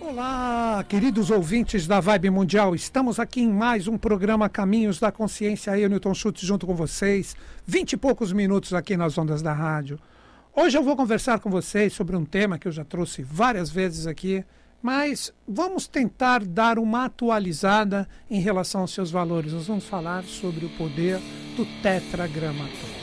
Olá, queridos ouvintes da Vibe Mundial. Estamos aqui em mais um programa Caminhos da Consciência. Eu, Newton Schultz, junto com vocês. Vinte e poucos minutos aqui nas ondas da rádio. Hoje eu vou conversar com vocês sobre um tema que eu já trouxe várias vezes aqui, mas vamos tentar dar uma atualizada em relação aos seus valores. Nós vamos falar sobre o poder do tetragramaton.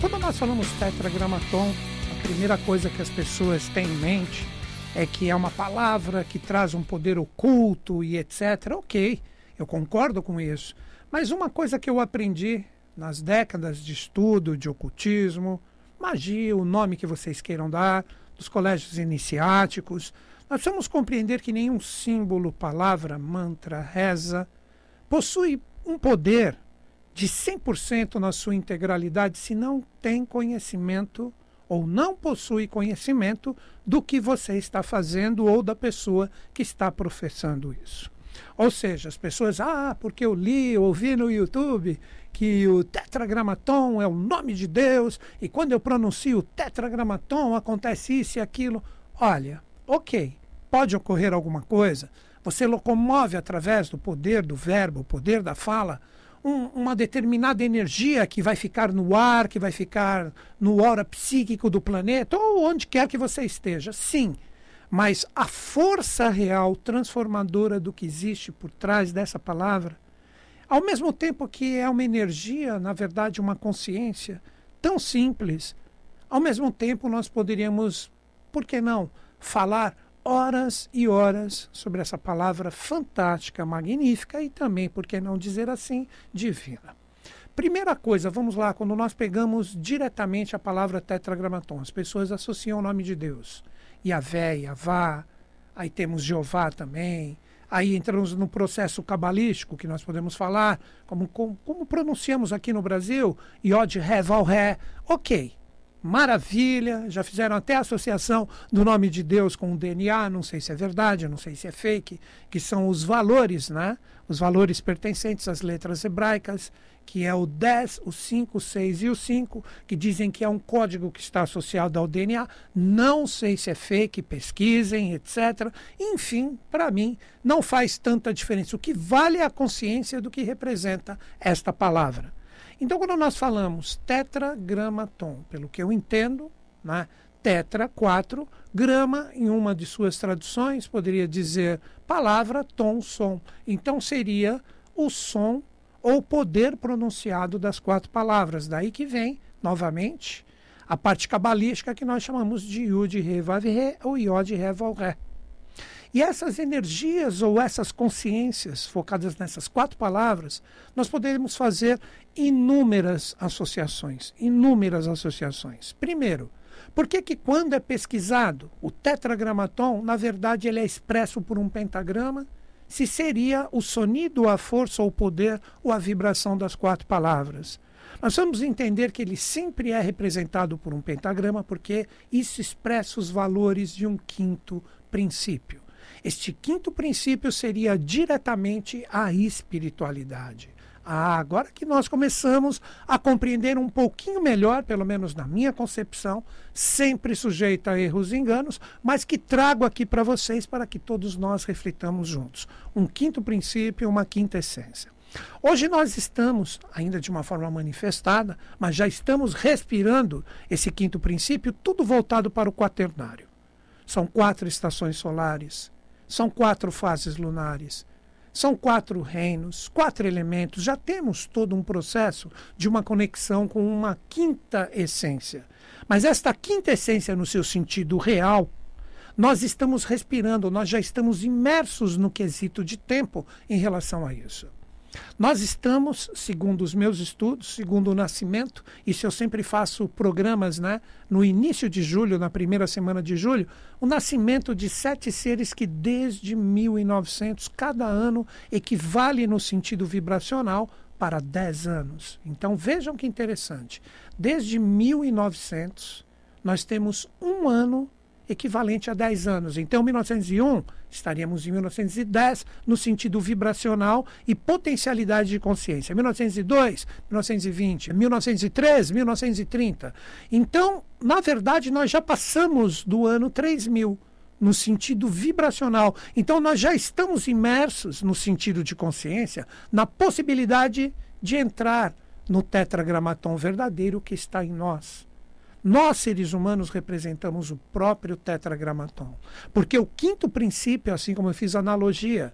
Quando nós falamos tetragramaton, a primeira coisa que as pessoas têm em mente é que é uma palavra que traz um poder oculto e etc. Ok, eu concordo com isso. Mas uma coisa que eu aprendi nas décadas de estudo de ocultismo, magia, o nome que vocês queiram dar, dos colégios iniciáticos, nós precisamos compreender que nenhum símbolo, palavra, mantra, reza possui um poder de 100% na sua integralidade se não tem conhecimento ou não possui conhecimento do que você está fazendo ou da pessoa que está professando isso. Ou seja, as pessoas, ah, porque eu li, ouvi no YouTube que o tetragramaton é o nome de Deus e quando eu pronuncio tetragramaton acontece isso e aquilo. Olha, ok, pode ocorrer alguma coisa, você locomove através do poder do verbo, o poder da fala, um, uma determinada energia que vai ficar no ar, que vai ficar no aura psíquico do planeta, ou onde quer que você esteja. Sim, mas a força real transformadora do que existe por trás dessa palavra, ao mesmo tempo que é uma energia, na verdade, uma consciência tão simples, ao mesmo tempo nós poderíamos, por que não, falar horas e horas sobre essa palavra fantástica, magnífica e também, por que não dizer assim, divina. Primeira coisa, vamos lá, quando nós pegamos diretamente a palavra tetragramaton, as pessoas associam o nome de Deus. Yahvé, Yavá, aí temos Jeová também, aí entramos no processo cabalístico que nós podemos falar, como, como, como pronunciamos aqui no Brasil, Yod, Ré, Val, Ré, ok, maravilha, já fizeram até associação do nome de Deus com o DNA, não sei se é verdade, não sei se é fake, que são os valores, né? Os valores pertencentes às letras hebraicas, que é o 10, o 5, o 6 e o 5, que dizem que é um código que está associado ao DNA. Não sei se é fake, pesquisem, etc. Enfim, para mim, não faz tanta diferença. O que vale é a consciência do que representa esta palavra. Então, quando nós falamos tetragramaton, pelo que eu entendo, né, tetra, quatro, grama, em uma de suas traduções, poderia dizer palavra, tom, som. Então, seria o som ou poder pronunciado das quatro palavras. Daí que vem, novamente, a parte cabalística que nós chamamos de Yud, Re, Vav, Re, ou Yod, Re, Val, Re. E essas energias ou essas consciências focadas nessas quatro palavras, nós podemos fazer inúmeras associações, inúmeras associações. Primeiro, por que que quando é pesquisado o tetragramaton, na verdade ele é expresso por um pentagrama, se seria o sonido, a força o poder ou a vibração das quatro palavras? Nós vamos entender que ele sempre é representado por um pentagrama, porque isso expressa os valores de um quinto princípio. Este quinto princípio seria diretamente a espiritualidade. Ah, agora que nós começamos a compreender um pouquinho melhor, pelo menos na minha concepção, sempre sujeita a erros e enganos, mas que trago aqui para vocês para que todos nós reflitamos juntos. Um quinto princípio, uma quinta essência. Hoje nós estamos, ainda de uma forma manifestada, mas já estamos respirando esse quinto princípio, tudo voltado para o quaternário. São quatro estações solares, são quatro fases lunares. São quatro reinos, quatro elementos. Já temos todo um processo de uma conexão com uma quinta essência. Mas esta quinta essência, no seu sentido real, nós estamos respirando, nós já estamos imersos no quesito de tempo em relação a isso. Nós estamos, segundo os meus estudos, segundo o nascimento, isso eu sempre faço programas né, no início de julho, na primeira semana de julho, o nascimento de sete seres que desde 1900, cada ano, equivale no sentido vibracional para 10 anos. Então vejam que interessante. Desde 1900, nós temos um ano equivalente a 10 anos. Então, 1901, estaríamos em 1910, no sentido vibracional e potencialidade de consciência. 1902, 1920, 1903, 1930. Então, na verdade, nós já passamos do ano 3000 no sentido vibracional. Então, nós já estamos imersos, no sentido de consciência, na possibilidade de entrar no tetragramatom verdadeiro que está em nós. Nós, seres humanos, representamos o próprio tetragramatom. Porque o quinto princípio, assim como eu fiz analogia,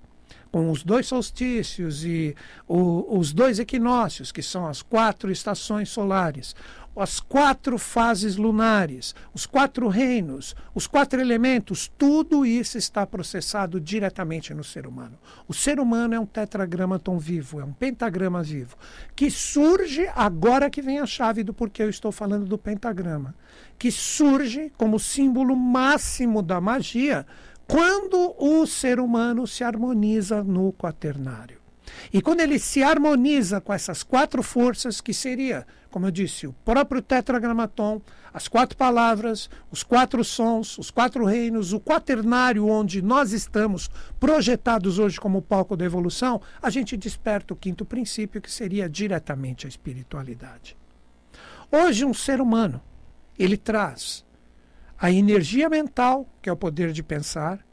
com os dois solstícios e o, os dois equinócios, que são as quatro estações solares, as quatro fases lunares, os quatro reinos, os quatro elementos, tudo isso está processado diretamente no ser humano. O ser humano é um tetragramaton vivo, é um pentagrama vivo, que surge agora que vem a chave do porquê eu estou falando do pentagrama, que surge como símbolo máximo da magia quando o ser humano se harmoniza no quaternário. E quando ele se harmoniza com essas quatro forças, que seria, como eu disse, o próprio tetragramaton, as quatro palavras, os quatro sons, os quatro reinos, o quaternário onde nós estamos projetados hoje como palco da evolução, a gente desperta o quinto princípio, que seria diretamente a espiritualidade. Hoje, um ser humano, ele traz a energia mental, que é o poder de pensar,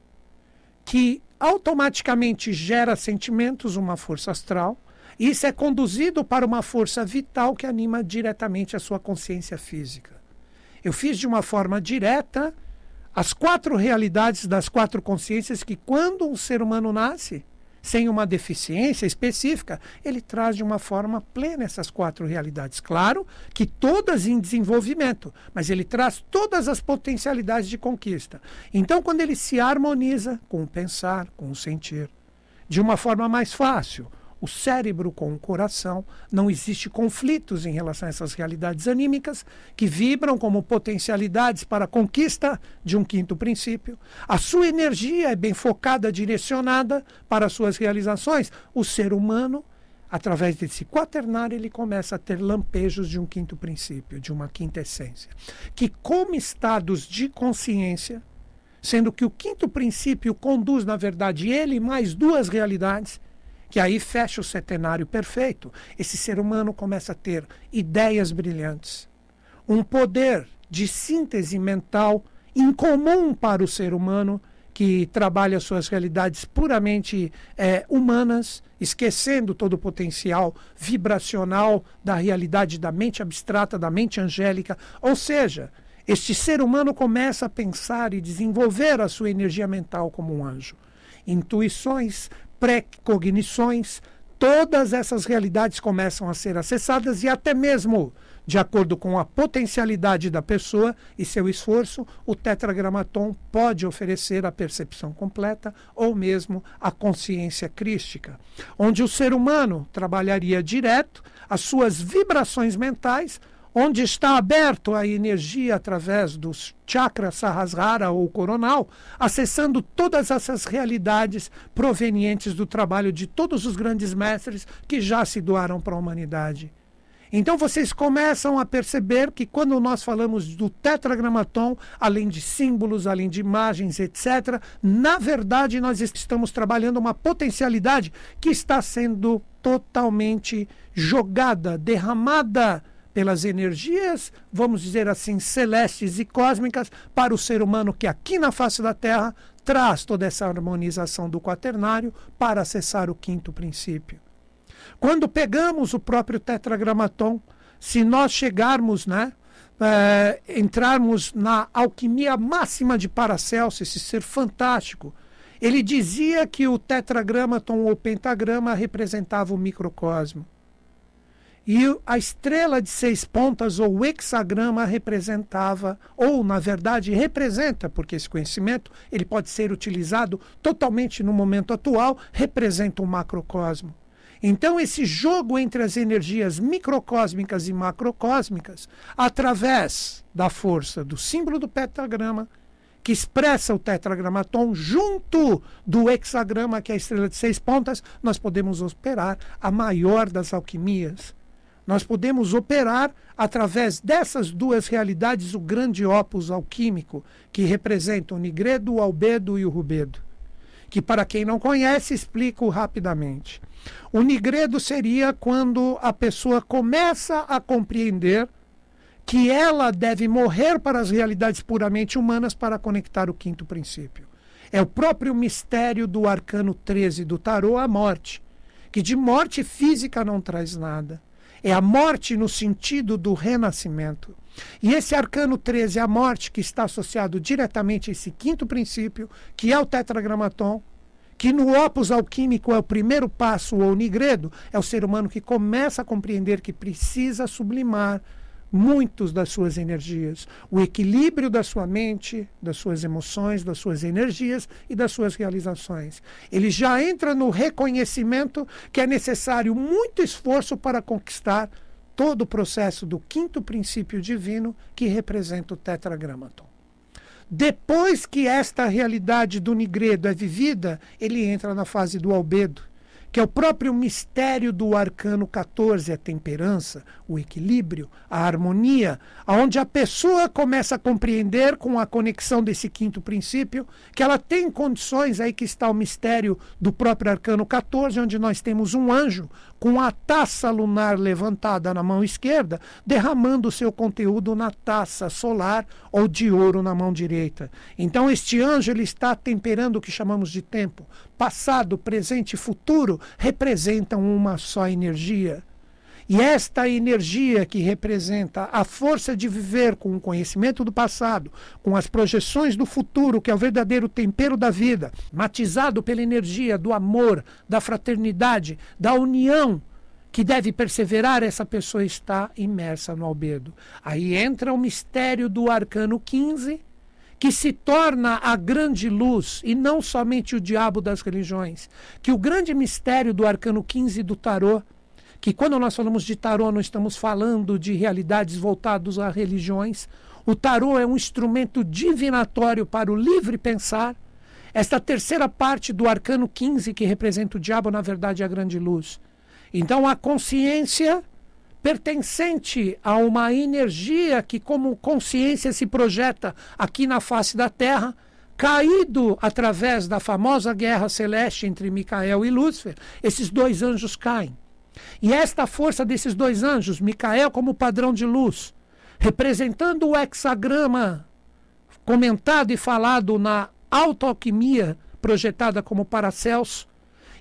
que automaticamente gera sentimentos, uma força astral. E isso é conduzido para uma força vital que anima diretamente a sua consciência física. Eu fiz de uma forma direta as quatro realidades das quatro consciências que, quando um ser humano nasce, sem uma deficiência específica, ele traz de uma forma plena essas quatro realidades. Claro que todas em desenvolvimento, mas ele traz todas as potencialidades de conquista. Então, quando ele se harmoniza com o pensar, com o sentir, de uma forma mais fácil, o cérebro com o coração, não existe conflitos em relação a essas realidades anímicas que vibram como potencialidades para a conquista de um quinto princípio. A sua energia é bem focada, direcionada para as suas realizações. O ser humano, através desse quaternário, ele começa a ter lampejos de um quinto princípio, de uma quinta essência, que como estados de consciência, sendo que o quinto princípio conduz, na verdade, ele mais duas realidades, que aí fecha o centenário perfeito. Esse ser humano começa a ter ideias brilhantes, um poder de síntese mental incomum para o ser humano que trabalha suas realidades puramente é, humanas, esquecendo todo o potencial vibracional da realidade da mente abstrata, da mente angélica. Ou seja, este ser humano começa a pensar e desenvolver a sua energia mental como um anjo. Intuições, pré-cognições, todas essas realidades começam a ser acessadas e até mesmo de acordo com a potencialidade da pessoa e seu esforço, o tetragramaton pode oferecer a percepção completa ou mesmo a consciência crística, onde o ser humano trabalharia direto as suas vibrações mentais onde está aberto a energia através dos chakras sahasrara ou coronal, acessando todas essas realidades provenientes do trabalho de todos os grandes mestres que já se doaram para a humanidade. Então vocês começam a perceber que quando nós falamos do tetragramaton, além de símbolos, além de imagens, etc., na verdade nós estamos trabalhando uma potencialidade que está sendo totalmente jogada, derramada pelas energias, vamos dizer assim, celestes e cósmicas para o ser humano que aqui na face da Terra traz toda essa harmonização do quaternário para acessar o quinto princípio. Quando pegamos o próprio tetragramaton, se nós chegarmos, né, é, entrarmos na alquimia máxima de Paracelso, esse ser fantástico, ele dizia que o tetragramaton ou pentagrama representava o microcosmo. E a estrela de seis pontas, ou hexagrama, representava, ou na verdade representa, porque esse conhecimento ele pode ser utilizado totalmente no momento atual, representa o macrocosmo. Então, esse jogo entre as energias microcósmicas e macrocósmicas, através da força do símbolo do pentagrama, que expressa o tetragramaton, junto do hexagrama, que é a estrela de seis pontas, nós podemos operar a maior das alquimias, Nós podemos operar através dessas duas realidades o grande opus alquímico, que representa o nigredo, o albedo e o rubedo. Que, para quem não conhece, explico rapidamente. O nigredo seria quando a pessoa começa a compreender que ela deve morrer para as realidades puramente humanas para conectar o quinto princípio. É o próprio mistério do arcano 13 do tarô, a morte, que de morte física não traz nada é a morte no sentido do renascimento. E esse arcano 13, a morte, que está associado diretamente a esse quinto princípio, que é o tetragramaton, que no opus alquímico é o primeiro passo ou nigredo, é o ser humano que começa a compreender que precisa sublimar muitos das suas energias, o equilíbrio da sua mente, das suas emoções, das suas energias e das suas realizações. Ele já entra no reconhecimento que é necessário muito esforço para conquistar todo o processo do quinto princípio divino que representa o tetragramaton. Depois que esta realidade do nigredo é vivida, ele entra na fase do albedo que é o próprio mistério do arcano 14, a temperança, o equilíbrio, a harmonia, aonde a pessoa começa a compreender com a conexão desse quinto princípio que ela tem condições aí que está o mistério do próprio arcano 14, onde nós temos um anjo com a taça lunar levantada na mão esquerda, derramando o seu conteúdo na taça solar ou de ouro na mão direita. Então este anjo ele está temperando o que chamamos de tempo. Passado, presente e futuro representam uma só energia. E esta energia que representa a força de viver com o conhecimento do passado, com as projeções do futuro, que é o verdadeiro tempero da vida, matizado pela energia do amor, da fraternidade, da união, que deve perseverar, essa pessoa está imersa no albedo. Aí entra o mistério do arcano 15, que se torna a grande luz e não somente o diabo das religiões. Que o grande mistério do arcano 15 do tarô que quando nós falamos de tarô, não estamos falando de realidades voltadas a religiões. O tarô é um instrumento divinatório para o livre pensar. Esta terceira parte do arcano 15, que representa o diabo, na verdade é a grande luz. Então a consciência pertencente a uma energia que, como consciência, se projeta aqui na face da Terra, caído através da famosa guerra celeste entre Micael e Lúcifer, esses dois anjos caem. E esta força desses dois anjos, Micael como padrão de luz, representando o hexagrama comentado e falado na autoalquimia projetada como Paracelso,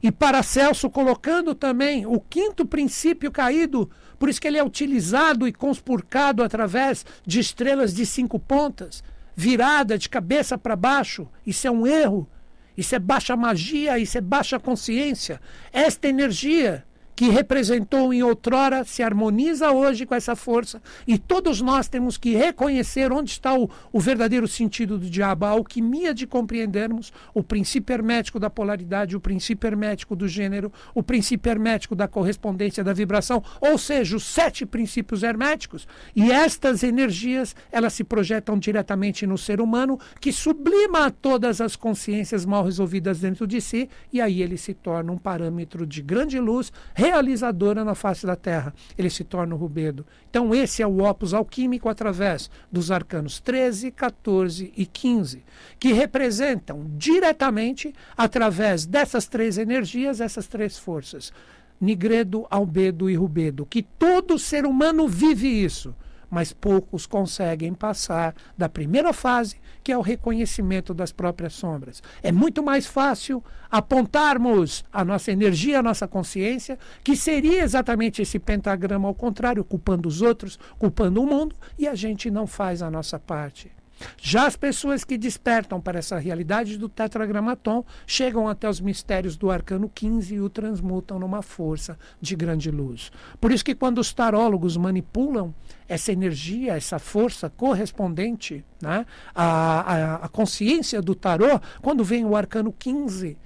e Paracelso colocando também o quinto princípio caído, por isso que ele é utilizado e conspurcado através de estrelas de cinco pontas, virada de cabeça para baixo. Isso é um erro. Isso é baixa magia, isso é baixa consciência. Esta energia que representou em outrora se harmoniza hoje com essa força e todos nós temos que reconhecer onde está o, o verdadeiro sentido do diabo, a alquimia de compreendermos o princípio hermético da polaridade, o princípio hermético do gênero, o princípio hermético da correspondência da vibração, ou seja, os sete princípios herméticos. E estas energias, elas se projetam diretamente no ser humano, que sublima todas as consciências mal resolvidas dentro de si, e aí ele se torna um parâmetro de grande luz realizadora na face da Terra. Ele se torna o rubedo. Então, esse é o opus alquímico através dos arcanos 13, 14 e 15, que representam diretamente, através dessas três energias, essas três forças. Nigredo, albedo e rubedo, que todo ser humano vive isso mas poucos conseguem passar da primeira fase, que é o reconhecimento das próprias sombras. É muito mais fácil apontarmos a nossa energia, a nossa consciência, que seria exatamente esse pentagrama ao contrário, culpando os outros, culpando o mundo, e a gente não faz a nossa parte. Já as pessoas que despertam para essa realidade do tetragramaton chegam até os mistérios do arcano 15 e o transmutam numa força de grande luz. Por isso que quando os tarólogos manipulam essa energia, essa força correspondente né, à, à, à consciência do tarô, quando vem o arcano 15,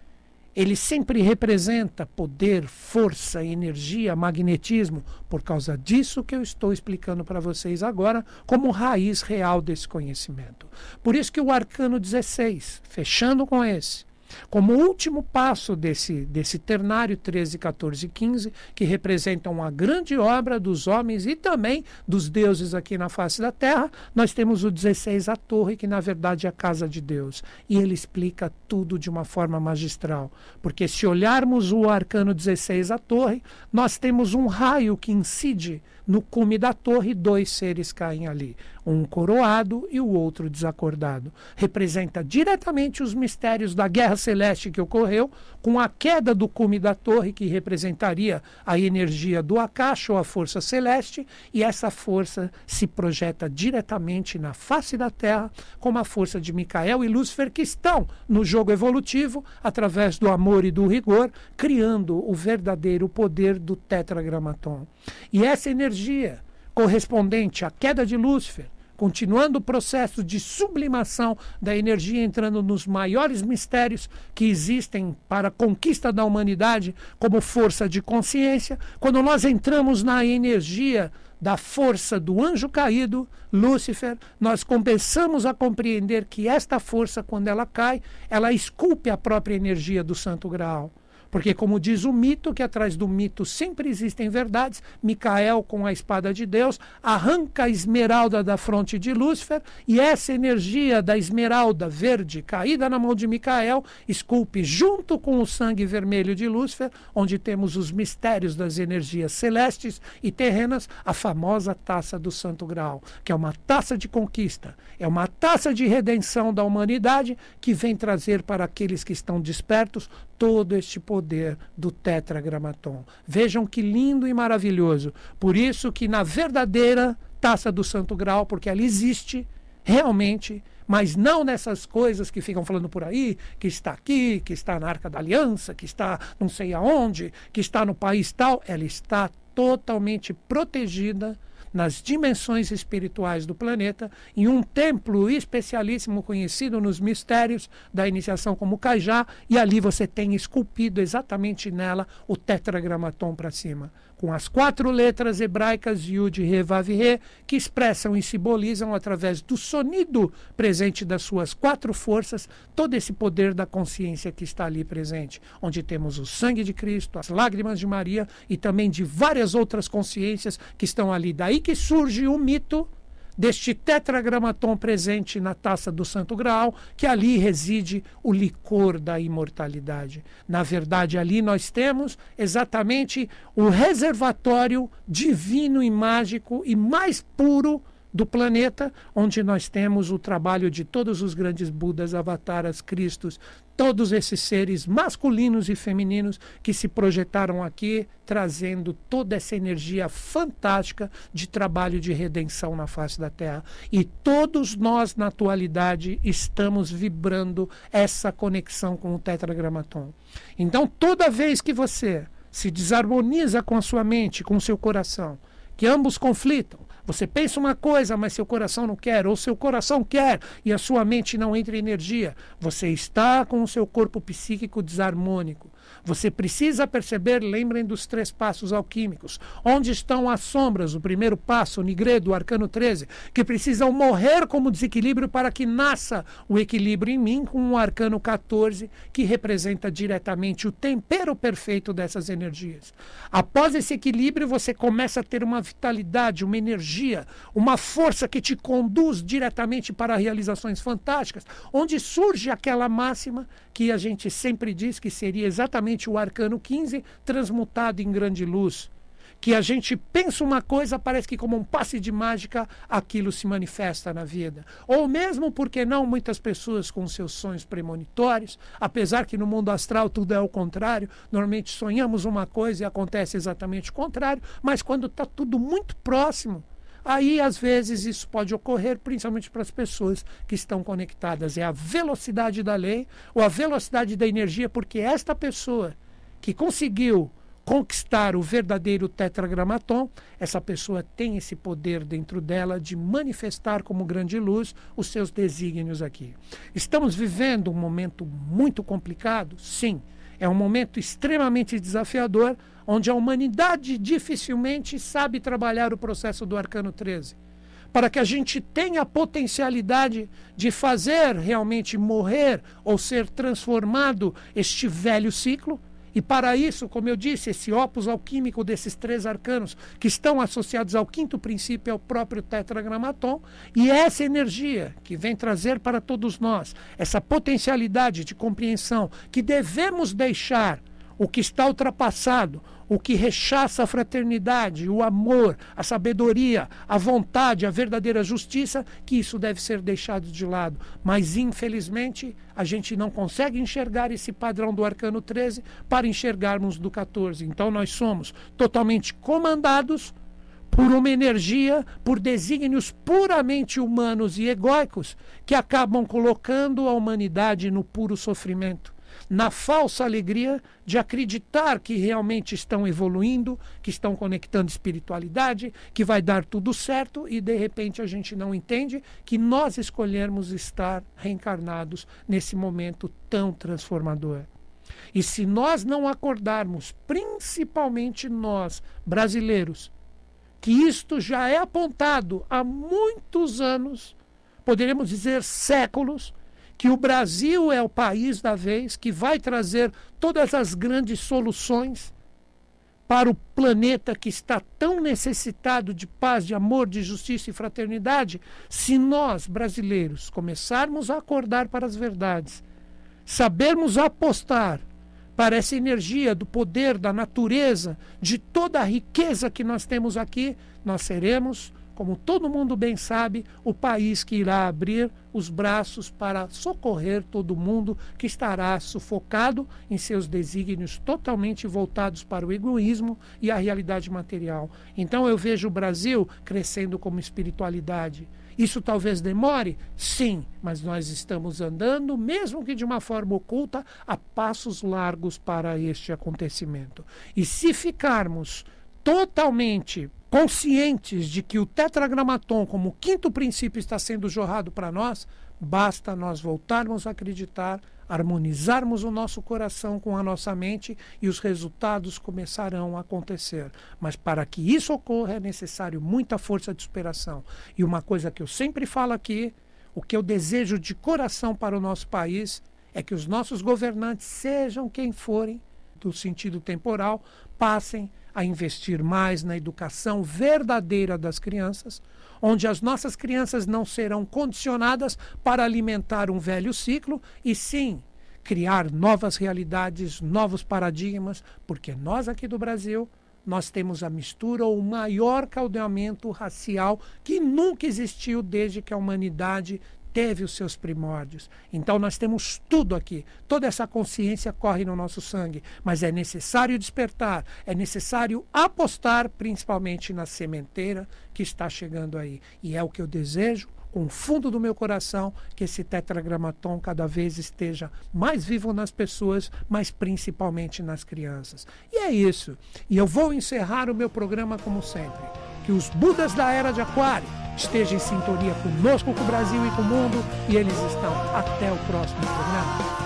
ele sempre representa poder, força, energia, magnetismo, por causa disso que eu estou explicando para vocês agora, como raiz real desse conhecimento. Por isso que o arcano 16, fechando com esse, Como último passo desse, desse ternário 13, 14 e 15, que representam a grande obra dos homens e também dos deuses aqui na face da terra, nós temos o 16, a torre, que na verdade é a casa de Deus. E ele explica tudo de uma forma magistral. Porque se olharmos o arcano 16, a torre, nós temos um raio que incide no cume da torre, dois seres caem ali, um coroado e o outro desacordado. Representa diretamente os mistérios da guerra celeste que ocorreu com a queda do cume da torre, que representaria a energia do Akash ou a força celeste, e essa força se projeta diretamente na face da Terra, como a força de Micael e Lúcifer, que estão no jogo evolutivo, através do amor e do rigor, criando o verdadeiro poder do tetragramaton. E essa energia correspondente à queda de Lúcifer, continuando o processo de sublimação da energia, entrando nos maiores mistérios que existem para a conquista da humanidade como força de consciência, quando nós entramos na energia da força do anjo caído, Lúcifer, nós começamos a compreender que esta força, quando ela cai, ela esculpe a própria energia do Santo Graal. Porque, como diz o mito, que atrás do mito sempre existem verdades, Micael, com a espada de Deus, arranca a esmeralda da fronte de Lúcifer, e essa energia da esmeralda verde caída na mão de Micael esculpe, junto com o sangue vermelho de Lúcifer, onde temos os mistérios das energias celestes e terrenas, a famosa taça do Santo Graal, que é uma taça de conquista, é uma taça de redenção da humanidade que vem trazer para aqueles que estão despertos todo este poder do tetragramaton. Vejam que lindo e maravilhoso. Por isso que na verdadeira taça do Santo Grau, porque ela existe realmente, mas não nessas coisas que ficam falando por aí, que está aqui, que está na Arca da Aliança, que está não sei aonde, que está no país tal, ela está totalmente protegida nas dimensões espirituais do planeta, em um templo especialíssimo conhecido nos mistérios da iniciação como Cajá, e ali você tem esculpido exatamente nela o tetragramaton para cima com as quatro letras hebraicas Yud, Re, Vav, Re, que expressam e simbolizam, através do sonido presente das suas quatro forças, todo esse poder da consciência que está ali presente, onde temos o sangue de Cristo, as lágrimas de Maria e também de várias outras consciências que estão ali. Daí que surge o mito deste tetragramaton presente na taça do Santo Graal, que ali reside o licor da imortalidade. Na verdade, ali nós temos exatamente o reservatório divino e mágico e mais puro do planeta, onde nós temos o trabalho de todos os grandes Budas, Avataras, Cristos, todos esses seres masculinos e femininos que se projetaram aqui, trazendo toda essa energia fantástica de trabalho de redenção na face da Terra. E todos nós, na atualidade, estamos vibrando essa conexão com o tetragramaton. Então, toda vez que você se desarmoniza com a sua mente, com o seu coração, que ambos conflitam, você pensa uma coisa, mas seu coração não quer, ou seu coração quer e a sua mente não entra em energia. Você está com o seu corpo psíquico desarmônico. Você precisa perceber, lembrem dos três passos alquímicos. Onde estão as sombras? O primeiro passo, o nigredo, o arcano 13, que precisam morrer como desequilíbrio para que nasça o equilíbrio em mim, com o arcano 14, que representa diretamente o tempero perfeito dessas energias. Após esse equilíbrio, você começa a ter uma vitalidade, uma energia, uma força que te conduz diretamente para realizações fantásticas, onde surge aquela máxima que a gente sempre diz que seria exatamente o arcano 15 transmutado em grande luz. Que a gente pensa uma coisa, parece que como um passe de mágica aquilo se manifesta na vida. Ou mesmo, porque não, muitas pessoas com seus sonhos premonitórios, apesar que no mundo astral tudo é o contrário, normalmente sonhamos uma coisa e acontece exatamente o contrário, mas quando está tudo muito próximo, Aí, às vezes, isso pode ocorrer, principalmente para as pessoas que estão conectadas. É a velocidade da lei ou a velocidade da energia, porque esta pessoa que conseguiu conquistar o verdadeiro tetragramaton, essa pessoa tem esse poder dentro dela de manifestar como grande luz os seus desígnios aqui. Estamos vivendo um momento muito complicado? Sim. É um momento extremamente desafiador, onde a humanidade dificilmente sabe trabalhar o processo do arcano 13. para que a gente tenha a potencialidade de fazer realmente morrer ou ser transformado este velho ciclo. E para isso, como eu disse, esse opus alquímico desses três arcanos, que estão associados ao quinto princípio, é o próprio tetragramaton, e é essa energia que vem trazer para todos nós, essa potencialidade de compreensão que devemos deixar o que está ultrapassado, o que rechaça a fraternidade, o amor, a sabedoria, a vontade, a verdadeira justiça, que isso deve ser deixado de lado. Mas, infelizmente, a gente não consegue enxergar esse padrão do arcano 13 para enxergarmos do 14. Então, nós somos totalmente comandados por uma energia, por desígnios puramente humanos e egóicos que acabam colocando a humanidade no puro sofrimento na falsa alegria de acreditar que realmente estão evoluindo, que estão conectando espiritualidade, que vai dar tudo certo e de repente a gente não entende que nós escolhermos estar reencarnados nesse momento tão transformador. E se nós não acordarmos, principalmente nós, brasileiros, que isto já é apontado há muitos anos, poderíamos dizer séculos, que o Brasil é o país da vez que vai trazer todas as grandes soluções para o planeta que está tão necessitado de paz, de amor, de justiça e fraternidade, se nós, brasileiros, começarmos a acordar para as verdades, sabermos apostar para essa energia do poder, da natureza, de toda a riqueza que nós temos aqui, nós seremos como todo mundo bem sabe, o país que irá abrir os braços para socorrer todo mundo que estará sufocado em seus desígnios totalmente voltados para o egoísmo e a realidade material. Então eu vejo o Brasil crescendo como espiritualidade. Isso talvez demore? Sim, mas nós estamos andando, mesmo que de uma forma oculta, a passos largos para este acontecimento. E se ficarmos totalmente conscientes de que o tetragramaton, como quinto princípio, está sendo jorrado para nós, basta nós voltarmos a acreditar, harmonizarmos o nosso coração com a nossa mente e os resultados começarão a acontecer. Mas para que isso ocorra é necessário muita força de superação. E uma coisa que eu sempre falo aqui, o que eu desejo de coração para o nosso país é que os nossos governantes, sejam quem forem, do sentido temporal, passem a investir mais na educação verdadeira das crianças, onde as nossas crianças não serão condicionadas para alimentar um velho ciclo e sim criar novas realidades, novos paradigmas, porque nós aqui do Brasil nós temos a mistura ou o maior caldeamento racial que nunca existiu desde que a humanidade teve os seus primórdios. Então nós temos tudo aqui. Toda essa consciência corre no nosso sangue, mas é necessário despertar, é necessário apostar principalmente na sementeira que está chegando aí. E é o que eu desejo com o fundo do meu coração que esse tetragramaton cada vez esteja mais vivo nas pessoas, mas principalmente nas crianças. E é isso. E eu vou encerrar o meu programa como sempre. Que os Budas da Era de Aquário estejam em sintonia conosco, com o Brasil e com o mundo, e eles estão. Até o próximo programa.